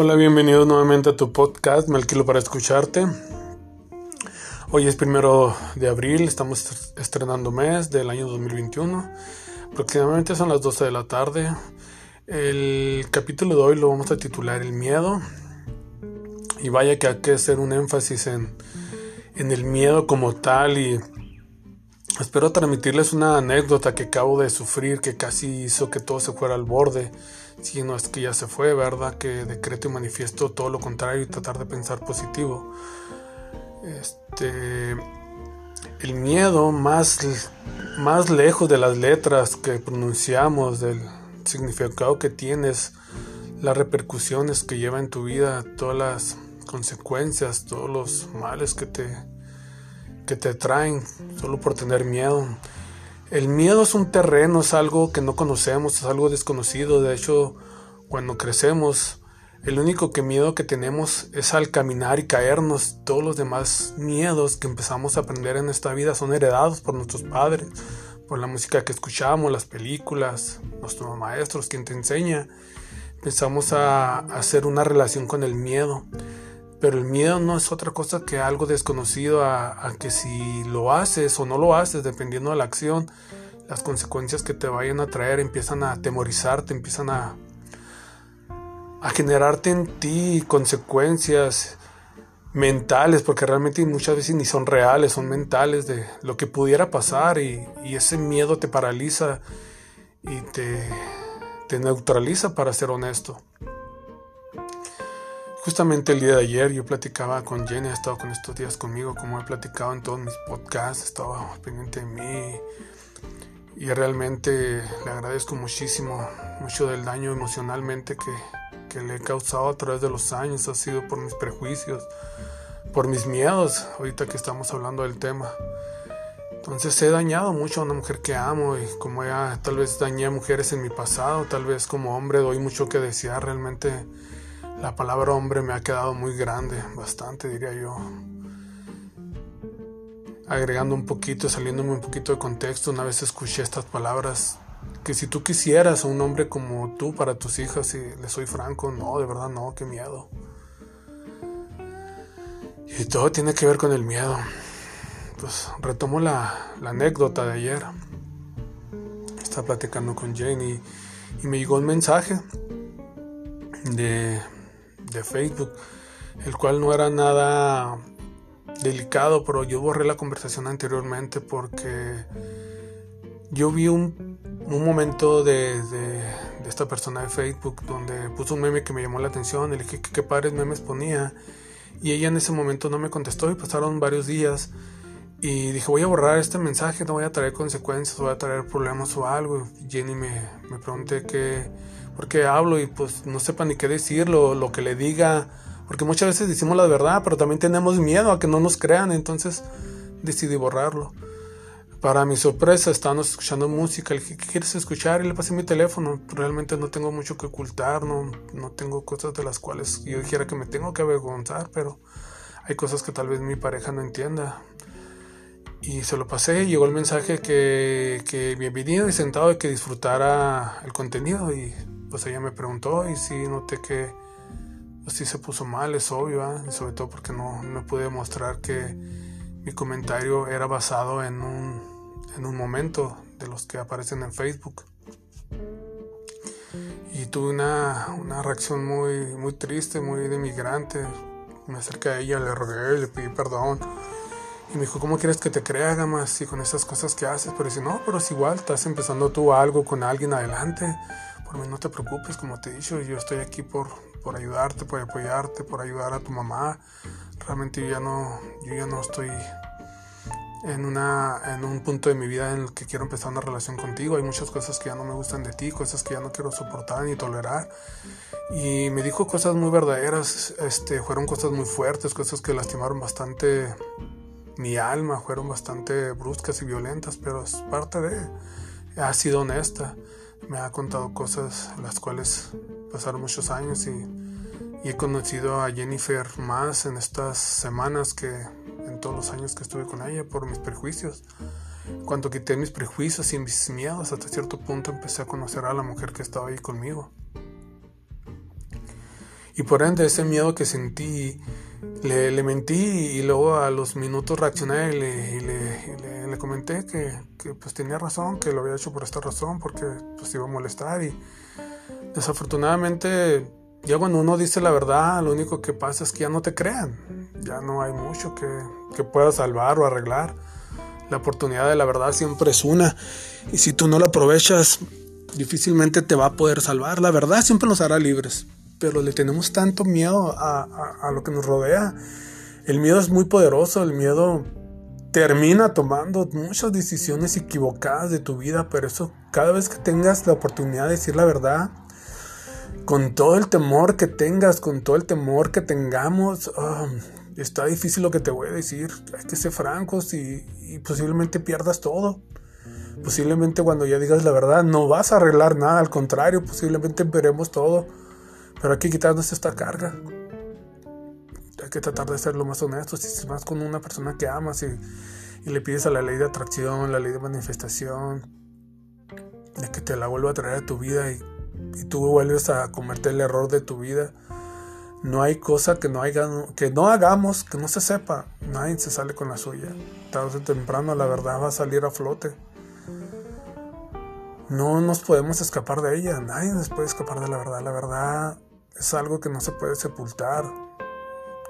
Hola, bienvenido nuevamente a tu podcast, me alquilo para escucharte. Hoy es primero de abril, estamos estrenando mes del año 2021. Aproximadamente son las 12 de la tarde. El capítulo de hoy lo vamos a titular El miedo. Y vaya que hay que hacer un énfasis en, en el miedo como tal y espero transmitirles una anécdota que acabo de sufrir que casi hizo que todo se fuera al borde. Si no es que ya se fue, ¿verdad? Que decreto y manifiesto todo lo contrario y tratar de pensar positivo. Este, el miedo más, más lejos de las letras que pronunciamos, del significado que tienes, las repercusiones que lleva en tu vida, todas las consecuencias, todos los males que te, que te traen solo por tener miedo. El miedo es un terreno, es algo que no conocemos, es algo desconocido. De hecho, cuando crecemos, el único que miedo que tenemos es al caminar y caernos. Todos los demás miedos que empezamos a aprender en esta vida son heredados por nuestros padres, por la música que escuchamos, las películas, nuestros maestros, quien te enseña. Empezamos a hacer una relación con el miedo. Pero el miedo no es otra cosa que algo desconocido a, que si lo haces o no lo haces, dependiendo de la acción, las consecuencias que te vayan a traer empiezan a atemorizarte, empiezan a, a generarte en ti consecuencias mentales, porque realmente muchas veces ni son reales, son mentales de lo que pudiera pasar y, ese miedo te paraliza y te, te neutraliza para ser honesto. Justamente el día de ayer yo platicaba con Jenny, ha estado con estos días conmigo, como he platicado en todos mis podcasts, estaba pendiente de mí. Y realmente le agradezco muchísimo, mucho del daño emocionalmente que, que le he causado a través de los años, ha sido por mis prejuicios, por mis miedos, ahorita que estamos hablando del tema. Entonces he dañado mucho a una mujer que amo y como ya tal vez dañé a mujeres en mi pasado, tal vez como hombre doy mucho que desear, realmente la palabra hombre me ha quedado muy grande, bastante diría yo. Agregando un poquito, saliéndome un poquito de contexto, una vez escuché estas palabras, que si tú quisieras a un hombre como tú para tus hijas, y le soy franco, no, de verdad no, qué miedo. Y todo tiene que ver con el miedo. Pues retomo la, anécdota de ayer. Estaba platicando con Jane y me llegó un mensaje de de Facebook, el cual no era nada delicado, pero yo borré la conversación anteriormente porque yo vi un, un momento de, de, esta persona de Facebook donde puso un meme que me llamó la atención, le dije qué padres memes ponía y ella en ese momento no me contestó y pasaron varios días y dije voy a borrar este mensaje, no voy a traer consecuencias, voy a traer problemas o algo. Jenny me, me pregunté qué porque hablo y pues no sepa ni qué decirlo, lo que le diga, porque muchas veces decimos la verdad, pero también tenemos miedo a que no nos crean, entonces decidí borrarlo. Para mi sorpresa, estábamos escuchando música, le dije, ¿qué quieres escuchar? Y le pasé mi teléfono. Realmente no tengo mucho que ocultar, no, no tengo cosas de las cuales yo dijera que me tengo que avergonzar, pero hay cosas que tal vez mi pareja no entienda. Y se lo pasé, llegó el mensaje que, bienvenido y sentado y que disfrutara el contenido y pues ella me preguntó y sí noté que pues sí se puso mal, es obvio, y sobre todo porque no, no pude demostrar que mi comentario era basado en un, en un momento de los que aparecen en Facebook. Y tuve una, una reacción muy, muy triste, muy de migrante. Me acerqué a ella, le rogué, le pedí perdón. Y me dijo, ¿cómo quieres que te crea, Gamas? Y con esas cosas que haces. Pero dice, no, pero es igual, estás empezando tú algo con alguien adelante por mí no te preocupes, como te he dicho, yo estoy aquí por, por ayudarte, por apoyarte, por ayudar a tu mamá. Realmente yo ya no, yo ya no estoy en, una, en un punto de mi vida en el que quiero empezar una relación contigo. Hay muchas cosas que ya no me gustan de ti, cosas que ya no quiero soportar ni tolerar. Y me dijo cosas muy verdaderas, este, fueron cosas muy fuertes, cosas que lastimaron bastante mi alma, fueron bastante bruscas y violentas, pero es parte de... Ha sido honesta me ha contado cosas las cuales pasaron muchos años y, he conocido a Jennifer más en estas semanas que en todos los años que estuve con ella por mis prejuicios. Cuando quité mis prejuicios y mis miedos, hasta cierto punto empecé a conocer a la mujer que estaba ahí conmigo. Y por ende ese miedo que sentí, le, mentí y luego a los minutos reaccioné y le, le, comenté que, que, pues tenía razón, que lo había hecho por esta razón, porque pues iba a molestar y desafortunadamente ya cuando uno dice la verdad, lo único que pasa es que ya no te crean, ya no hay mucho que, que puedas salvar o arreglar. La oportunidad de la verdad siempre es una y si tú no la aprovechas, difícilmente te va a poder salvar. La verdad siempre nos hará libres pero le tenemos tanto miedo a, lo que nos rodea. El miedo es muy poderoso, el miedo termina tomando muchas decisiones equivocadas de tu vida, pero eso cada vez que tengas la oportunidad de decir la verdad, con todo el temor que tengas, con todo el temor que tengamos, ah, está difícil lo que te voy a decir. Hay que ser francos y, y posiblemente pierdas todo. Posiblemente cuando ya digas la verdad no vas a arreglar nada, al contrario, posiblemente veremos todo. Pero hay que quitarnos esta carga. Hay que tratar de ser lo más honestos. Si vas con una persona que amas y, y le pides a la ley de atracción, la ley de manifestación, de que te la vuelva a traer a tu vida y, y tú vuelves a cometer el error de tu vida. No hay cosa que no, haya, que no hagamos que no se sepa. Nadie se sale con la suya. Tarde o temprano la verdad va a salir a flote. No nos podemos escapar de ella. Nadie nos puede escapar de la verdad. La verdad es algo que no se puede sepultar,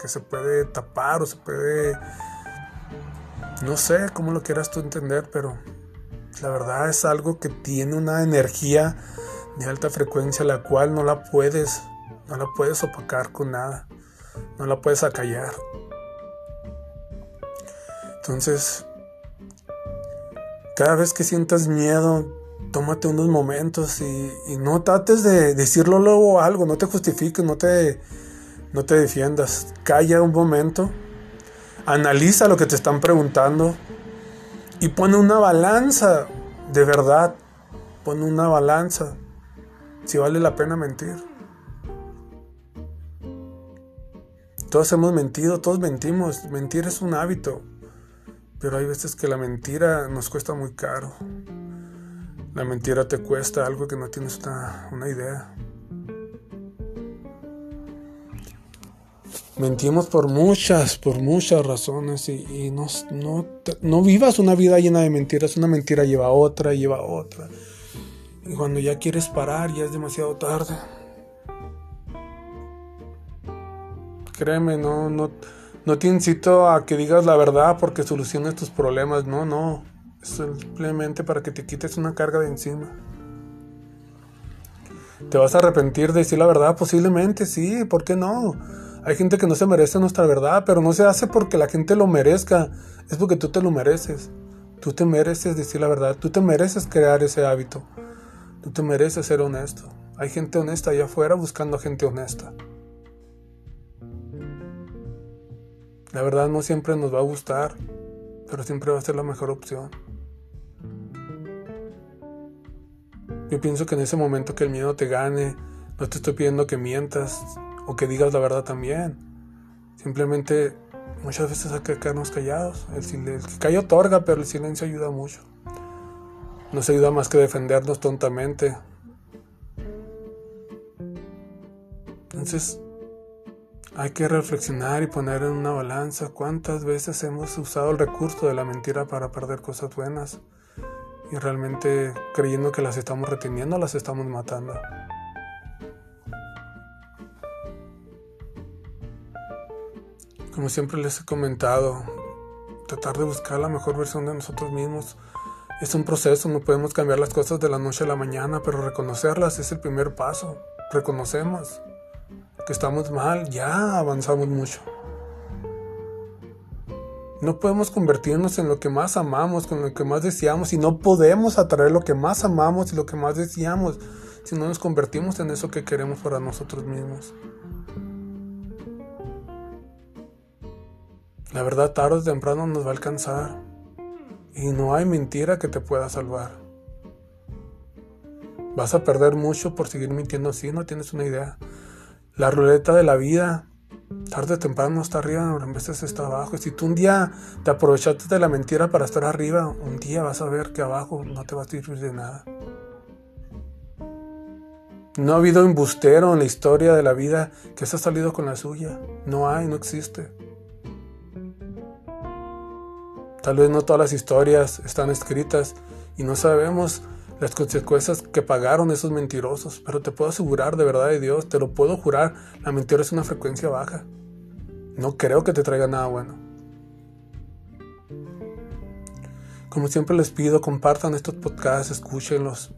que se puede tapar o se puede... No sé cómo lo quieras tú entender, pero la verdad es algo que tiene una energía de alta frecuencia la cual no la puedes, no la puedes opacar con nada, no la puedes acallar. Entonces, cada vez que sientas miedo, tómate unos momentos y, no trates de decirlo luego algo, no te justifiques, no te, no te defiendas. Calla un momento, analiza lo que te están preguntando y pone una balanza de verdad. Pone una balanza si vale la pena mentir. Todos hemos mentido, todos mentimos. Mentir es un hábito, pero hay veces que la mentira nos cuesta muy caro. La mentira te cuesta algo que no tienes una, idea. Mentimos por muchas, por muchas razones y, no, no, vivas una vida llena de mentiras. Una mentira lleva otra, lleva otra. Y cuando ya quieres parar ya es demasiado tarde. Créeme, no, no, no te incito a que digas la verdad porque soluciones tus problemas. No, no simplemente para que te quites una carga de encima. ¿Te vas a arrepentir de decir la verdad? Posiblemente sí, ¿por qué no? Hay gente que no se merece nuestra verdad, pero no se hace porque la gente lo merezca, es porque tú te lo mereces. Tú te mereces decir la verdad, tú te mereces crear ese hábito, tú te mereces ser honesto. Hay gente honesta allá afuera buscando gente honesta. La verdad no siempre nos va a gustar, pero siempre va a ser la mejor opción. Yo pienso que en ese momento que el miedo te gane, no te estoy pidiendo que mientas o que digas la verdad también. Simplemente muchas veces hay que quedarnos callados. El, el callo otorga, pero el silencio ayuda mucho. No se ayuda más que defendernos tontamente. Entonces, hay que reflexionar y poner en una balanza cuántas veces hemos usado el recurso de la mentira para perder cosas buenas y realmente creyendo que las estamos reteniendo, las estamos matando. Como siempre les he comentado, tratar de buscar la mejor versión de nosotros mismos es un proceso, no podemos cambiar las cosas de la noche a la mañana, pero reconocerlas es el primer paso. Reconocemos que estamos mal, ya avanzamos mucho. No podemos convertirnos en lo que más amamos, con lo que más deseamos, y no podemos atraer lo que más amamos y lo que más deseamos si no nos convertimos en eso que queremos para nosotros mismos. La verdad tarde o temprano nos va a alcanzar y no hay mentira que te pueda salvar. Vas a perder mucho por seguir mintiendo así, no tienes una idea. La ruleta de la vida tarde o temprano está arriba, en veces está abajo. Y si tú un día te aprovechaste de la mentira para estar arriba, un día vas a ver que abajo no te va a servir de nada. No ha habido embustero en la historia de la vida que se ha salido con la suya. No hay, no existe. Tal vez no todas las historias están escritas y no sabemos las consecuencias que pagaron esos mentirosos, pero te puedo asegurar de verdad de Dios, te lo puedo jurar, la mentira es una frecuencia baja. No creo que te traiga nada bueno. Como siempre les pido, compartan estos podcasts, escúchenlos,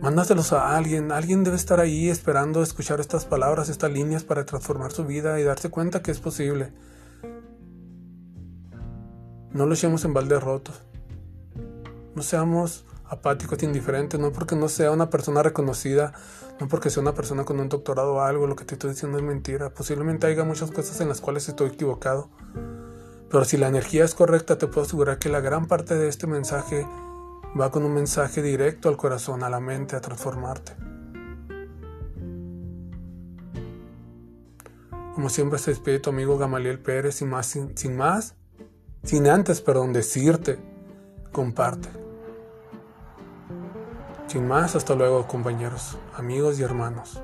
mándaselos a alguien. Alguien debe estar ahí esperando escuchar estas palabras, estas líneas para transformar su vida y darse cuenta que es posible. No lo echemos en balde rotos. No seamos apáticos, indiferentes, no porque no sea una persona reconocida, no porque sea una persona con un doctorado o algo, lo que te estoy diciendo es mentira. Posiblemente haya muchas cosas en las cuales estoy equivocado. Pero si la energía es correcta, te puedo asegurar que la gran parte de este mensaje va con un mensaje directo al corazón, a la mente, a transformarte. Como siempre se despide tu amigo Gamaliel Pérez, sin más, sin, sin más, sin antes, perdón, decirte, comparte. Sin más, hasta luego compañeros, amigos y hermanos.